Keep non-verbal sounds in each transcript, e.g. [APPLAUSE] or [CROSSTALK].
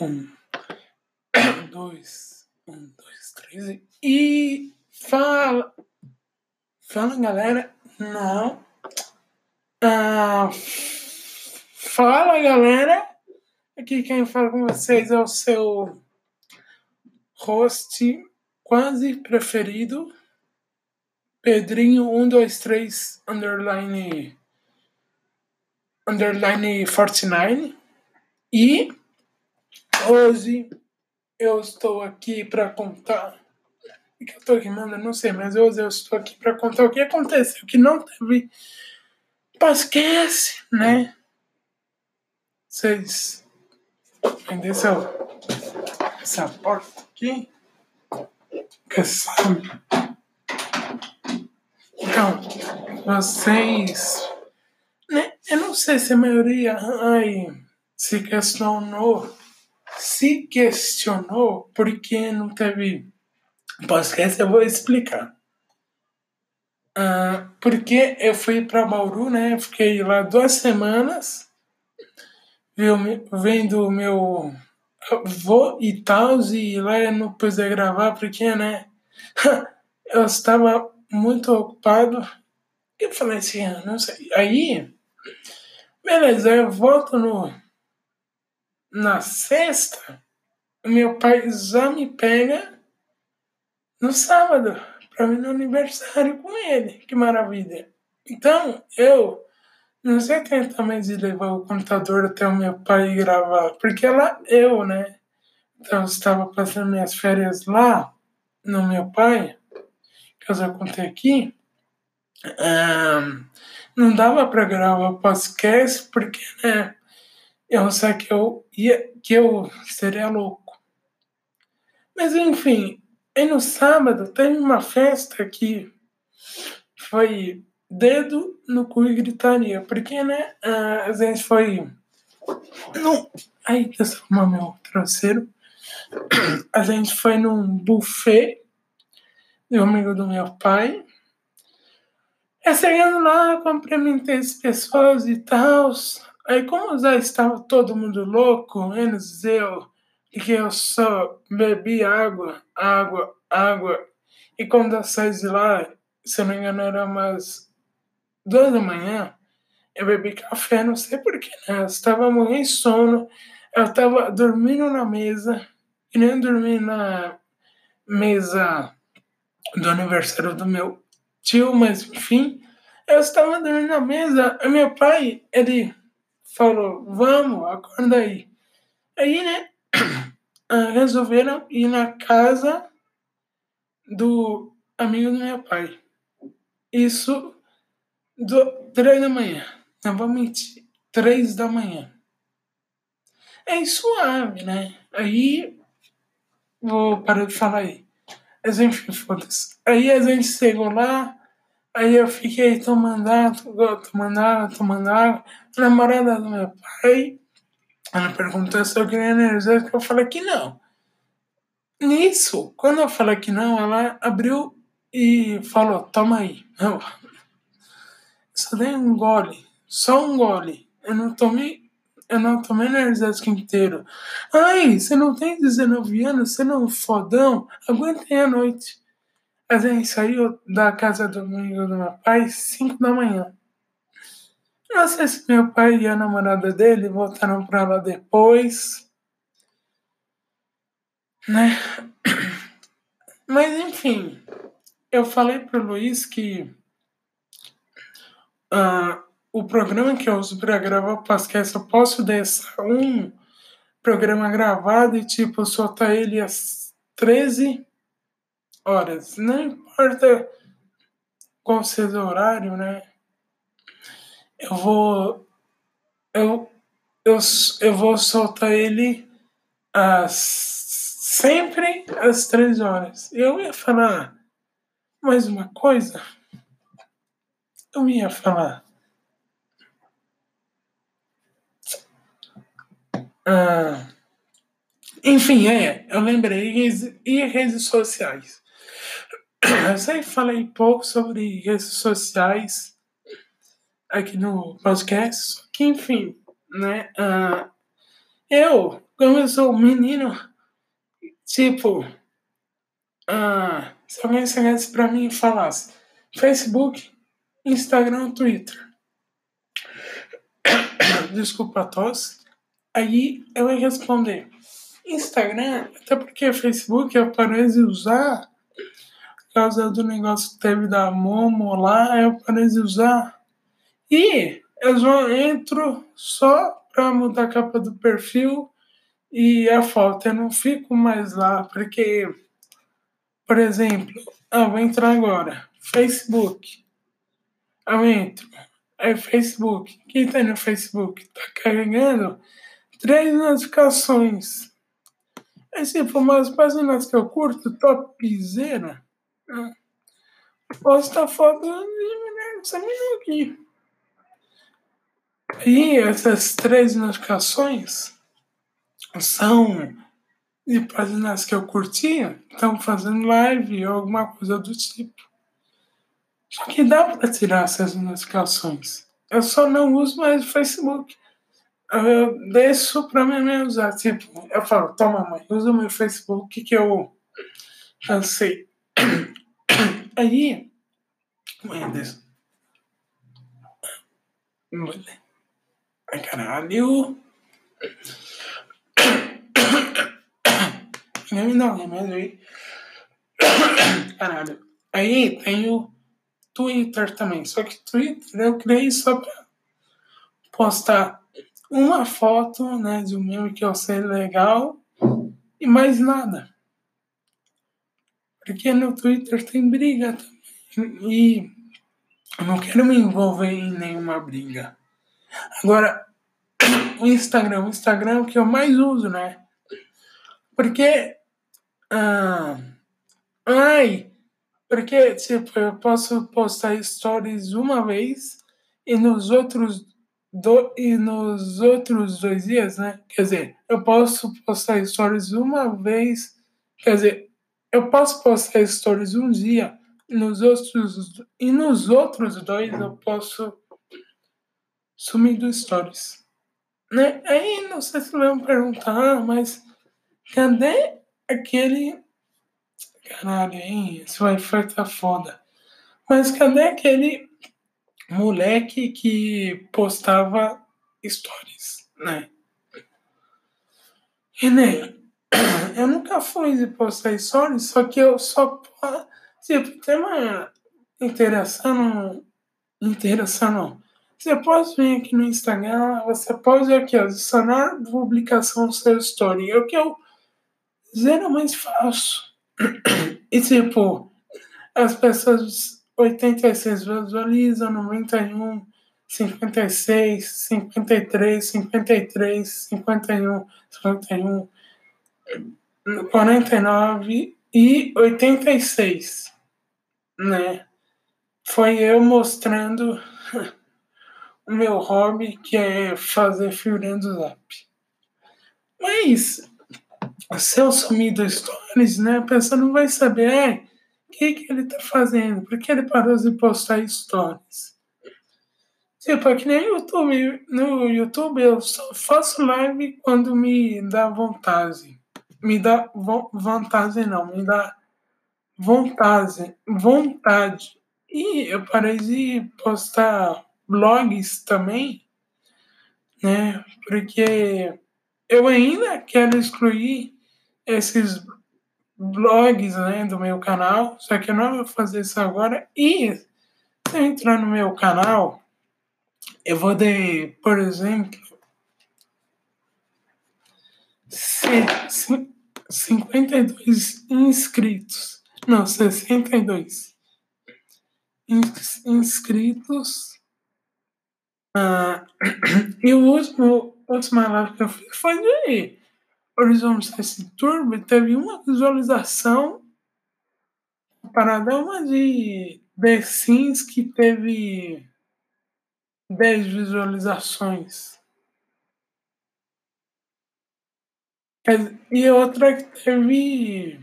Um, dois, um, dois, três e fala, fala galera, não, ah, fala galera, aqui quem fala com vocês é o seu host quase preferido, Pedrinho 123 underline underline 49 e hoje eu estou aqui para contar o que eu estou aqui, mano, não sei, mas hoje eu estou aqui para contar o que aconteceu, que não teve podcast, né? Vocês entender essa, porta aqui? Que sabe? Então, vocês? Eu não sei se a maioria ai, se questionou, se questionou porque não teve podcast, eu vou explicar. Uh, porque eu fui para Bauru, né? Fiquei lá duas semanas, vendo o meu avô e tal, e lá eu não pude gravar porque, né? [LAUGHS] eu estava muito ocupado. Eu falei assim, ah, não sei. Aí Beleza, eu volto no, na sexta. Meu pai já me pega no sábado para mim no aniversário com ele. Que maravilha. Então, eu não sei quem também de levar o computador até o meu pai gravar, porque lá eu, né? Então, eu estava passando minhas férias lá no meu pai, que eu contei aqui. Não dava para gravar podcast porque, né, eu sei que eu ia, que eu seria louco. Mas enfim, aí no sábado teve uma festa que foi dedo no cu e gritaria, porque, né, a gente foi. Não, aí, arrumar meu traseiro. A gente foi num buffet um amigo do meu pai é chegando lá, cumprimentei as pessoas e tal. Aí, como já estava todo mundo louco, menos eu, que eu só bebi água, água, água. E quando eu saí de lá, se não me engano, era umas duas da manhã, eu bebi café, não sei porquê, né? Eu estava morrendo de sono, eu estava dormindo na mesa, e nem dormi na mesa do aniversário do meu tio, mas enfim, eu estava dormindo na mesa, e meu pai, ele falou, vamos, acorda aí. Aí, né, [CLEARS THROAT] ah, resolveram ir na casa do amigo do meu pai. Isso do três da manhã. Não vou mentir. Três da manhã. É suave, né? Aí vou parar de falar aí. Mas enfim, foda-se. Aí a gente chegou lá, aí eu fiquei tomando água, tomando água, tomando água. A namorada do meu pai, ela perguntou se eu queria energético, eu falei que não. Nisso, quando eu falei que não, ela abriu e falou, toma aí. Eu só dei um gole, só um gole. Eu não tomei eu não tomei energético inteiro. Ai, você não tem 19 anos, você não é um fodão? Aguentei a noite. A gente saiu da casa do amigo do meu pai 5 da manhã. Não sei se meu pai e a namorada dele voltaram pra lá depois. Né? [COUGHS] Mas enfim, eu falei pro Luiz que. Uh, o programa que eu uso para gravar o podcast, eu posso deixar um programa gravado e, tipo, soltar ele às 13 horas. Não importa qual seja o horário, né? Eu vou. Eu, eu, eu vou soltar ele às. sempre às 13 horas. Eu ia falar mais uma coisa. Eu ia falar. Ah, enfim, é, eu lembrei, e redes sociais. Eu sempre falei pouco sobre redes sociais, aqui no podcast. Que enfim, né? Uh, eu, como eu sou menino, tipo, uh, se alguém chegasse pra mim e falasse Facebook, Instagram, Twitter. [COUGHS] Desculpa a tosse. Aí eu ia responder Instagram, até porque Facebook eu parei de usar por causa do negócio que teve da Momo lá, eu parei de usar. E eu só entro só para mudar a capa do perfil e a foto. Eu não fico mais lá, porque, por exemplo, eu vou entrar agora, Facebook. Eu entro, é Facebook. Quem tá no Facebook? Tá carregando três notificações. Se for umas páginas que eu curto, topzera, né? posta foto dessa menina aqui. E essas três notificações são de páginas que eu curtia, estão fazendo live ou alguma coisa do tipo. Só que dá para tirar essas notificações. Eu só não uso mais o Facebook eu deixo pra minha mãe usar. Tipo, eu falo, toma mãe, usa o meu Facebook que eu cansei. [COUGHS] Aí, mãe, deixa. Caralho. [COUGHS] Não, não, remédio aí. [COUGHS] Caralho. Aí tem o Twitter também. Só que Twitter eu criei só pra postar uma foto né, de um meme que eu sei legal e mais nada. Porque no Twitter tem briga também. E eu não quero me envolver em nenhuma briga. Agora, o Instagram, o Instagram é o que eu mais uso, né? Porque. Ah, ai! Porque, tipo, eu posso postar stories uma vez e nos outros do, e nos outros dois dias, né? Quer dizer, eu posso postar stories uma vez. Quer dizer, eu posso postar stories um dia. Nos outros, e nos outros dois eu posso sumir do stories. Né? Aí não sei se vão perguntar, ah, mas cadê aquele. Caralho, hein? Esse Wi-Fi tá foda. Mas cadê aquele moleque que postava stories, né? E né, [CLEARS THROAT] eu nunca fui de postar stories, só que eu só tipo, tem uma interação, interação Você pode vir aqui no Instagram, você pode aqui adicionar publicação seu story. É o que eu geralmente faço. [CLEARS THROAT] E tipo, as pessoas 86 visualiza, 91, 56, 53, 53, 51, 51, 49 e 86, né? Foi eu mostrando [LAUGHS] o meu hobby, que é fazer figurinha do Zap. Mas, se eu sumir do Stories, né, a pessoa não vai saber, é, o que, que ele tá fazendo? Por que ele parou de postar stories? Tipo, é que nem YouTube. No YouTube eu só faço live quando me dá vontade. Me dá vo vontade não, me dá vontade. Vontade. E eu parei de postar blogs também, né? Porque eu ainda quero excluir esses blogs né, do meu canal, só que eu não vou fazer isso agora. E se eu entrar no meu canal, eu vou ter, por exemplo, 52 inscritos. Não, 62 ins inscritos. Ah, [CLEARS THROAT] e o último, última live que eu fiz foi de Horizon Science Turbo teve uma visualização comparada a uma de The Sims que teve 10 visualizações. E outra que teve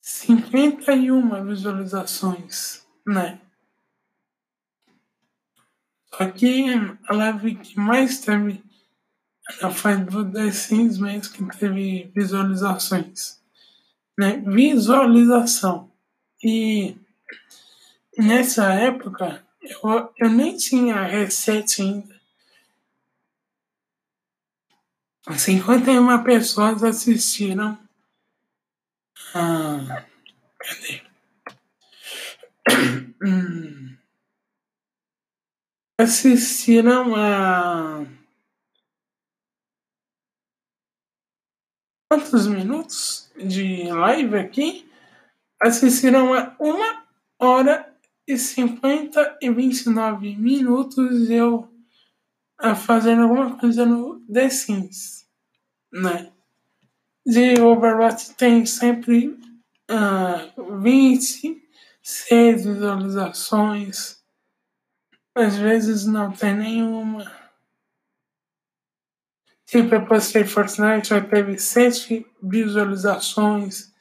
51 visualizações, né? Só que a live que mais teve foi do The Sims mesmo que teve visualizações. Né? Visualização. E nessa época eu, eu nem tinha reset ainda. 51 pessoas assistiram. Ah, cadê? [COUGHS] assistiram a. Quantos minutos de live aqui? Assistiram a uma hora e cinquenta e vinte e nove minutos eu fazendo alguma coisa no The Sims, né? De Overwatch tem sempre uh, 26 visualizações, às vezes não tem nenhuma. Tipo, eu postei Fortnite, já teve 7 visualizações.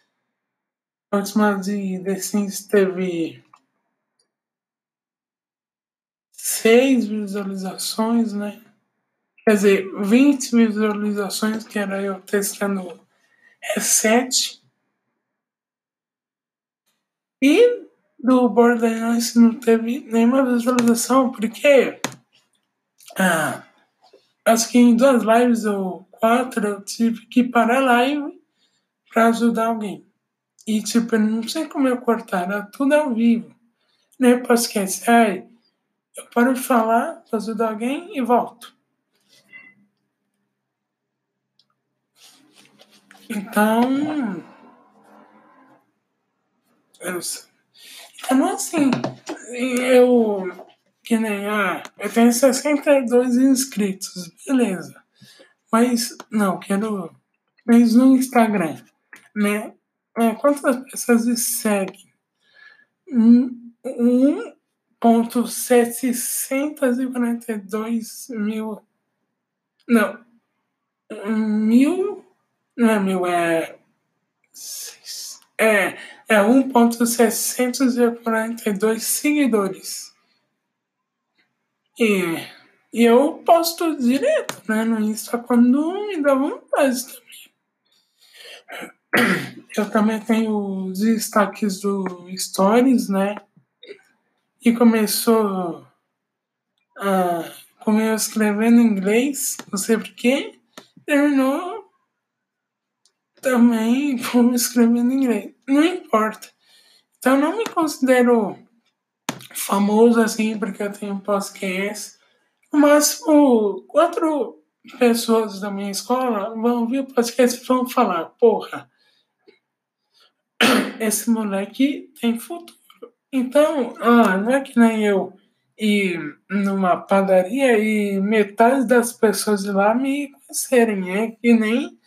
A última de The Sims teve seis visualizações, né? Quer dizer, 20 visualizações, que era eu testando reset. E do Borderlands não teve nenhuma visualização, porque ah, acho que em duas lives ou quatro eu tive que parar a live para ajudar alguém. E tipo, eu não sei como eu cortar, era tudo ao vivo. Nem posso esquecer, eu paro de falar, ajudar alguém e volto. Então. Eu, então, assim, eu. Que nem, ah, eu tenho 62 inscritos, beleza. Mas, não, quero. Mas no Instagram, né? É, quantas pessoas seguem? Um, um ponto setecentos e quarenta e dois mil. Não. Mil. Não é mil, é. É, é 1.642 seguidores. E, e eu posto direto né, no Insta quando me dá vontade também. Eu também tenho os destaques do Stories, né? e começou a começou escrevendo inglês, não sei porquê, terminou também [LAUGHS] como escrevendo inglês. Não importa. Então não me considero famoso assim porque eu tenho podcast. No máximo, quatro pessoas da minha escola vão ouvir o podcast e vão falar, porra, [COUGHS] esse moleque tem futuro. Então, ah, não é que nem eu ir numa padaria e metade das pessoas lá me conhecerem. É que nem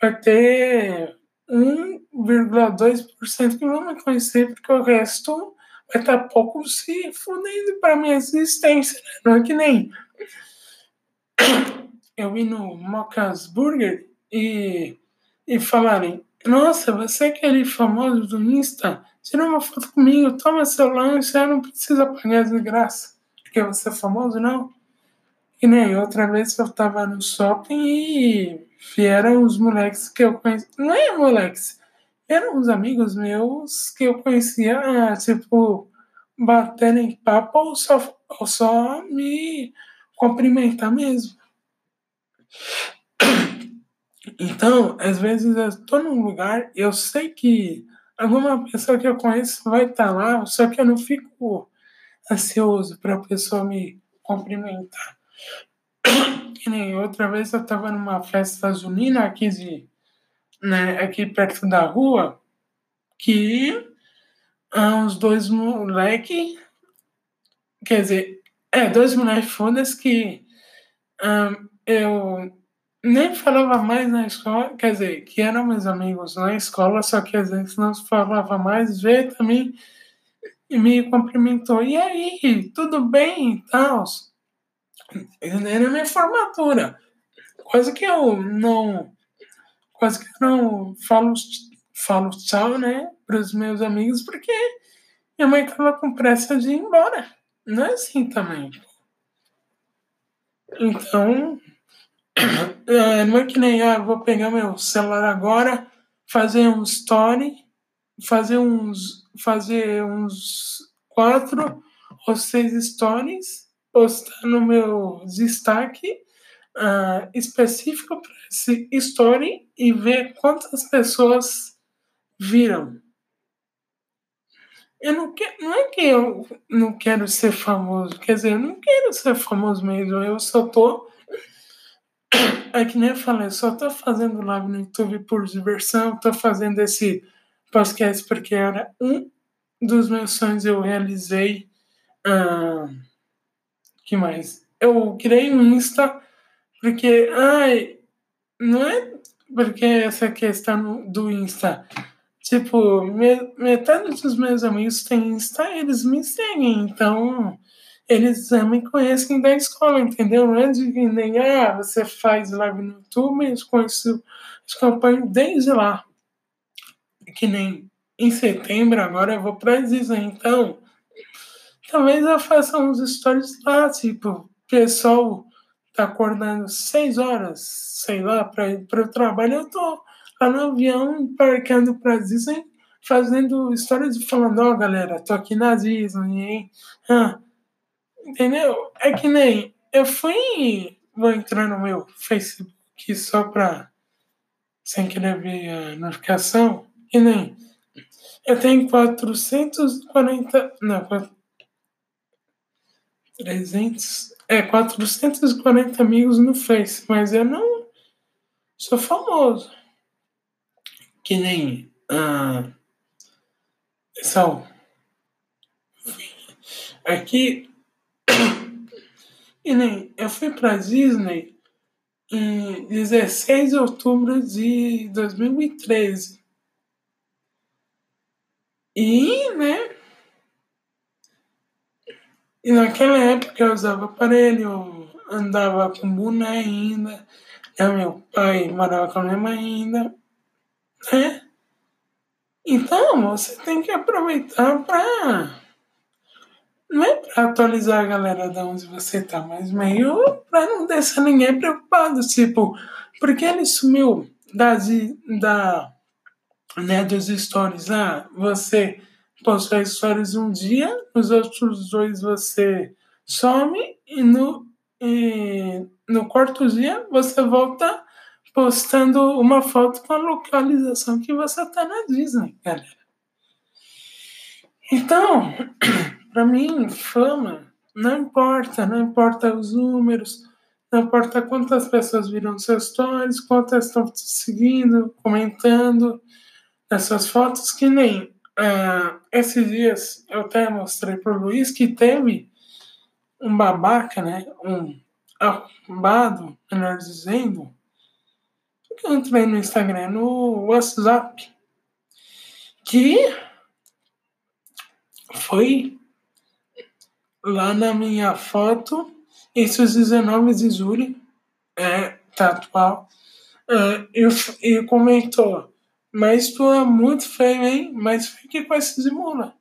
vai ter 1,2% que vão me conhecer, porque o resto tá pouco se fudendo para minha existência. Né? Não é que nem eu ir no Mocas Burger e, e falarem: Nossa, você é aquele famoso do Insta? Tira uma foto comigo, toma seu lanche, não precisa pagar de graça, porque você é famoso, não. E nem outra vez eu tava no shopping e vieram os moleques que eu conheci. Não é moleques, eram uns amigos meus que eu conhecia, tipo, bater em papo ou só, ou só me cumprimentar mesmo. Então, às vezes eu estou num lugar, eu sei que alguma pessoa que eu conheço vai estar lá, só que eu não fico ansioso para a pessoa me cumprimentar. Que [COUGHS] nem outra vez eu estava numa festa junina aqui, de, né, aqui perto da rua, que uns dois moleques, quer dizer, é, dois moleques fodas que um, eu nem falava mais na escola, quer dizer, que eram meus amigos na escola, só que às vezes não falava mais, veio também e me cumprimentou. E aí, tudo bem e tal? Era minha formatura. Quase que eu não. Quase que eu não falo, falo tchau, né, para os meus amigos, porque minha mãe estava com pressa de ir embora. Não é assim também. Então, [COUGHS] é, não é que nem, ah, vou pegar meu celular agora, fazer um story, fazer uns, fazer uns quatro ou seis stories, postar no meu destaque uh, específico para esse story e ver quantas pessoas viram. Eu não, quero, não é que eu não quero ser famoso, quer dizer, eu não quero ser famoso mesmo, eu só tô. É que nem eu falei, só tô fazendo live no YouTube por diversão, tô fazendo esse podcast porque era um dos meus sonhos eu realizei. Ah, que mais? Eu criei um Insta porque, ai, não é porque essa questão do Insta. Tipo, metade dos meus amigos têm Insta eles me seguem, então eles já me conhecem da escola, entendeu? Não é de nem, ah, você faz live no YouTube, eu conheço, acompanho desde lá. Que nem em setembro, agora eu vou pra Disney, então talvez eu faça uns stories lá, tipo, pessoal tá acordando seis horas, sei lá, para ir para o trabalho, eu tô lá no avião, embarcando para Disney, fazendo histórias e falando, ó, oh, galera, tô aqui na Disney, hein? Ah, entendeu? É que nem, eu fui, vou entrar no meu Facebook só pra, sem querer ver a notificação, que nem, eu tenho 440, não, 300, é, 440 amigos no Face, mas eu não sou famoso. Que nem. Ah, pessoal, aqui. E nem. Eu fui pra Disney em 16 de outubro de 2013. E, né? E naquela época eu usava aparelho, andava com boné ainda, meu pai morava com a minha mãe ainda, né? Então você tem que aproveitar para não é para atualizar a galera de onde você tá, mas meio para não deixar ninguém preocupado, tipo, porque ele sumiu da, da né, dos stories, ah, você postar stories um dia, os outros dois você some e no, e no quarto dia você volta postando uma foto com a localização que você tá na Disney, galera. Então, [CLEARS THROAT] para mim, fama não importa, não importa os números, não importa quantas pessoas viram seus stories, quantas estão te seguindo, comentando essas fotos, que nem Uh, esses dias eu até mostrei pro Luiz que teve um babaca, né? Um arrombado, melhor dizendo. Eu entrei no Instagram, no WhatsApp, que foi lá na minha foto, isso 19 de julho, é, tá atual, uh, e, e comentou mas tu é muito feio, hein? Mais feio que com esses imuna.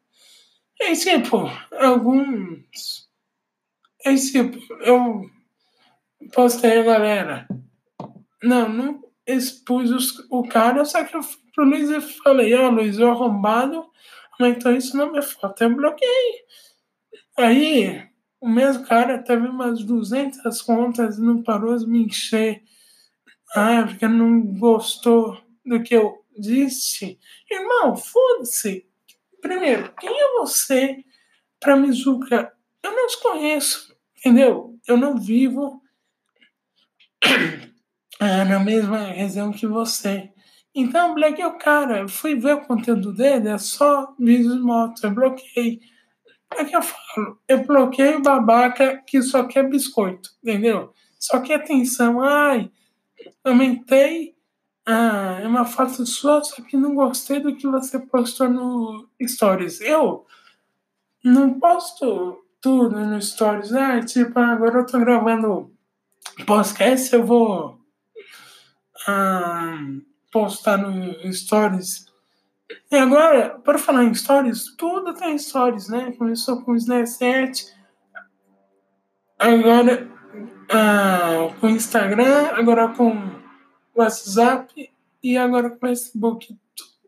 É tipo, alguns. É tipo, eu postei a galera. Não, não expus os, o cara, só que eu fui pro Luiz e falei, ó, oh, Luiz, o arrombado aumentou isso na minha foto. Eu bloqueei. Aí, o mesmo cara teve umas 200 contas e não parou de me encher. Ah, porque não gostou do que eu disse, irmão, foda-se. Primeiro, quem é você para me julgar? Eu não os conheço, entendeu? Eu não vivo [CLEARS THROAT] na mesma região que você. Então, bloqueei o cara. Eu fui ver o conteúdo dele, é só vídeos de moto. Eu bloqueei. É que eu falo, eu bloqueei o babaca que só quer biscoito, entendeu? Só quer atenção. Ai, aumentei ah, é uma foto sua, só que não gostei do que você postou no Stories. Eu não posto tudo no Stories. Ah, tipo, agora eu tô gravando podcast, eu vou ah, postar no Stories. E agora, para falar em Stories, tudo tem Stories, né? Começou com o Snapchat. Agora, ah, com Instagram, agora com WhatsApp e agora com Facebook.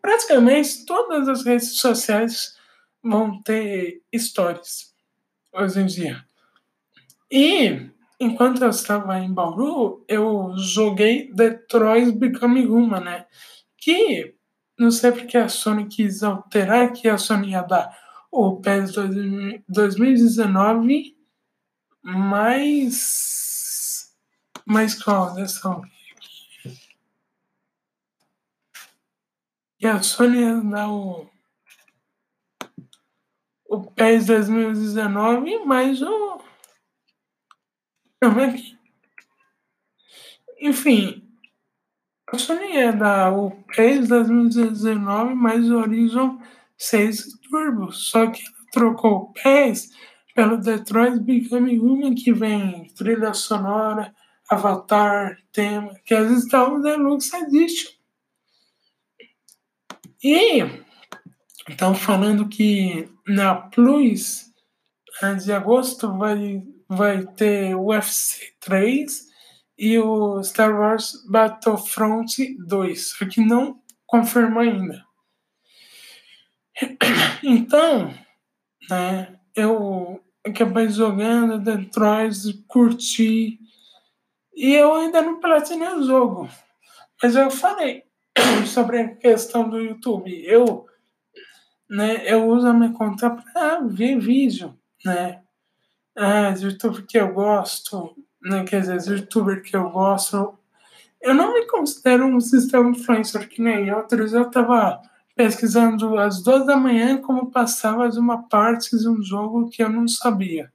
Praticamente todas as redes sociais vão ter stories hoje em dia. E enquanto eu estava em Bauru, eu joguei Detroit Become Human, né? Que não sei porque a Sony quis alterar que a Sony ia dar o PES 2019 mais mais qual dessa e a Sony ia dar o o PES 2019 mais o aqui. Enfim, a Sony ia dar o PES 2019 mais o Horizon 6 Turbo, só que ela trocou o PES pelo Detroit Become Human, que vem trilha sonora, avatar, tema, que às vezes está um Deluxe Edition. E estão falando que na Plus de agosto vai, vai ter o UFC 3 e o Star Wars Battlefront 2, só que não confirmou ainda. [COUGHS] Então, né, eu acabei jogando Detroit, curti, e eu ainda não platinei o jogo. Mas eu falei [COUGHS] sobre a questão do YouTube. Eu, né, eu uso a minha conta para ver vídeo, né? Ah, YouTube que eu gosto, né, quer dizer, youtuber que eu gosto. Eu não me considero um sistema influencer que nem outros. Eu tava pesquisando às duas da manhã como passava uma parte de um jogo que eu não sabia.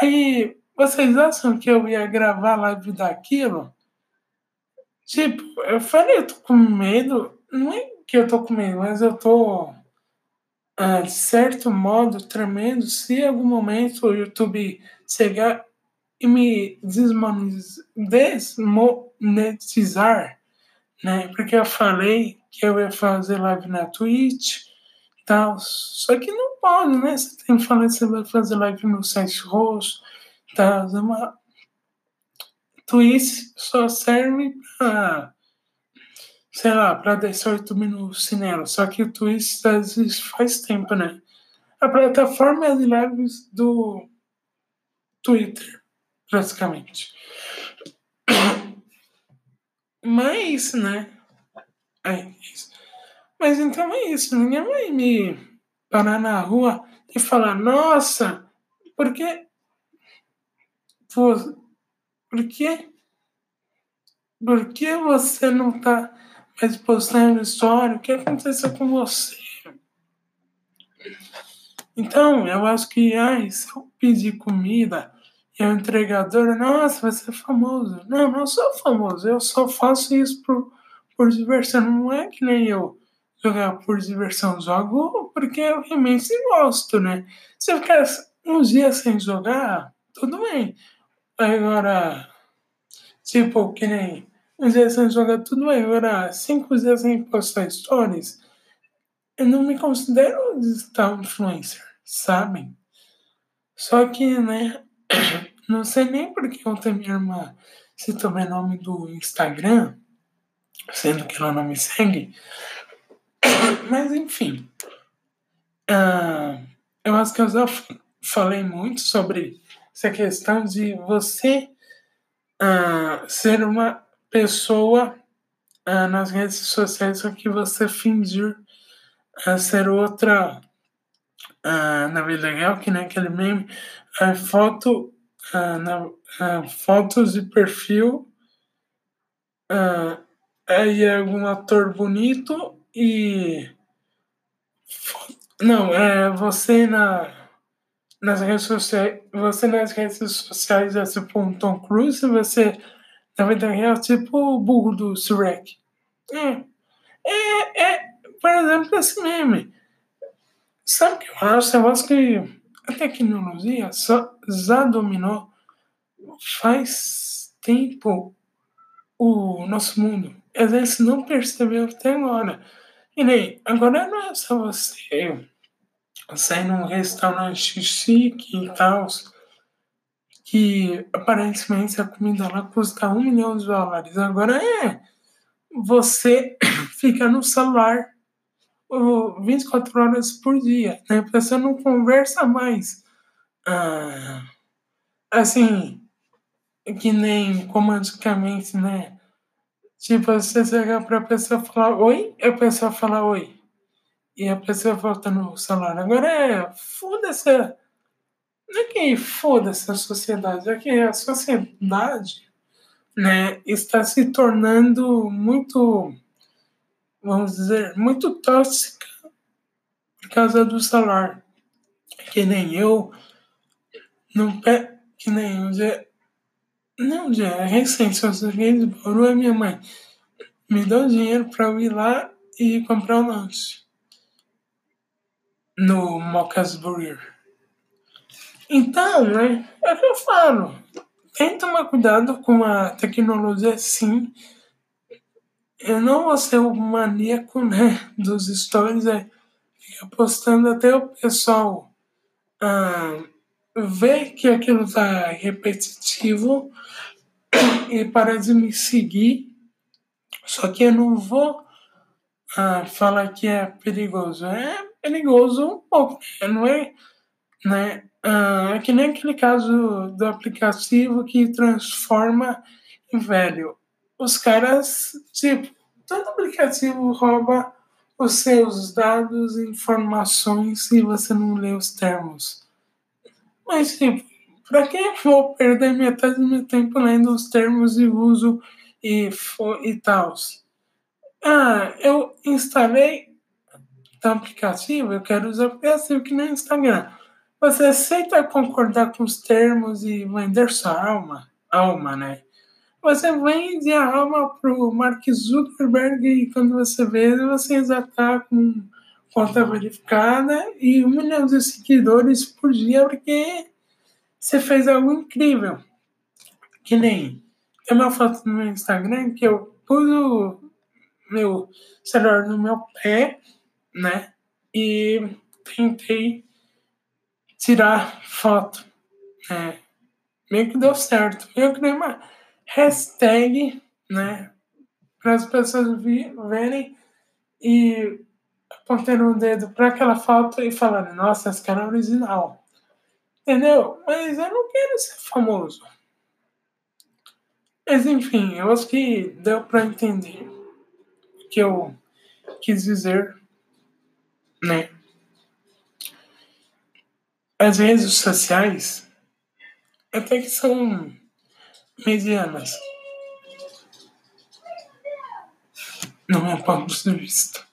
Aí, vocês acham que eu ia gravar live daquilo? Tipo, eu falei, eu tô com medo. Não é que eu tô com medo, mas eu tô, ah, de certo modo, tremendo se em algum momento o YouTube chegar e me desmonetizar, né? Porque eu falei que eu ia fazer live na Twitch e tal. Só que não pode, né? Você tem que falar que você vai fazer live no site rosto e tal. É uma... Twitch só serve pra, sei lá, pra 18 minutos cinema. Só que o Twitch existe faz tempo, né? A plataforma de lives do Twitter praticamente. [COUGHS] Mas, né? É isso. Mas então é isso. Ninguém vai me parar na rua e falar, nossa, por que. Por, que. Por que você não tá mais postando história? O que aconteceu com você? Então, eu acho que, ai, se eu pedir comida, e o entregador, nossa, você é famoso. Não, não sou famoso, eu só faço isso por, por diversão. Não é que nem eu jogar por diversão, jogo porque eu realmente gosto, né? Se eu ficar uns dias sem jogar, tudo bem. Agora, tipo, que nem dias sem jogar, tudo. Agora, cinco dias sem postar stories, eu não me considero digital influencer, sabem? Só que, né, [COUGHS] não sei nem porque ontem minha irmã citou meu nome do Instagram, sendo que ela não me segue. [COUGHS] Mas enfim. Uh, eu acho que eu já falei muito sobre essa questão de você uh, ser uma pessoa uh, nas redes sociais só que você fingir ser outra na vida real, que nem aquele meme foto, na, fotos de perfil, aí é algum ator bonito e não, é você na nas redes sociais, você nas redes sociais é tipo um Tom Cruise, você na vida real é tipo o burro do Shrek. É, é, é, por exemplo, esse meme. Sabe o que eu acho? Eu acho que a tecnologia só, já dominou faz tempo o nosso mundo. Às vezes não percebeu até agora. E nem, agora não é só você sair num restaurante chique e tal, que aparentemente a comida lá custa um milhão de dólares. Agora é você [COUGHS] fica no celular 24 horas por dia, né? A pessoa não conversa mais. Ah, assim, que nem como antigamente, né? Tipo, você chegar pra pessoa falar oi, a pessoa fala oi. E a pessoa volta no celular. Agora é, foda-se. Não é que foda-se a sociedade, é que a sociedade né, está se tornando muito, vamos dizer, muito tóxica por causa do celular. Que nem eu, não pé, que nem dia, não, dia, é recente, eu cheguei de Bauru, a minha mãe me deu dinheiro para eu ir lá e comprar um lanche no Mocas. Então, né, é o que eu falo tem que tomar cuidado com a tecnologia, sim. Eu não vou ser o maníaco né, dos stories, é, fica postando até o pessoal ah, ver que aquilo tá repetitivo e parar de me seguir. Só que eu não vou ah, falar que é perigoso. É perigoso um pouco, não é né? Ah, é que nem aquele caso do aplicativo que transforma em velho. Os caras, tipo, todo aplicativo rouba os seus dados e informações se você não lê os termos. Mas, tipo, para que eu vou perder metade do meu tempo lendo os termos de uso e, e tal? Ah, eu instalei o aplicativo, eu quero usar o aplicativo que nem Instagram. Você aceita concordar com os termos e vender sua alma, alma, né? Você vende a alma pro Mark Zuckerberg e quando você vê, você já tá com conta verificada e um milhão de seguidores por dia porque você fez algo incrível. Que nem tem uma foto no meu Instagram que eu pus o meu celular no meu pé, né? E tentei tirar foto. É, meio que deu certo. Eu criei uma hashtag, né? Para as pessoas verem e apontando o dedo para aquela foto e falando, nossa, esse cara é original. Entendeu? Mas eu não quero ser famoso. Mas enfim, eu acho que deu para entender o que eu quis dizer, né? As redes sociais até que são medianas, no meu ponto de vista.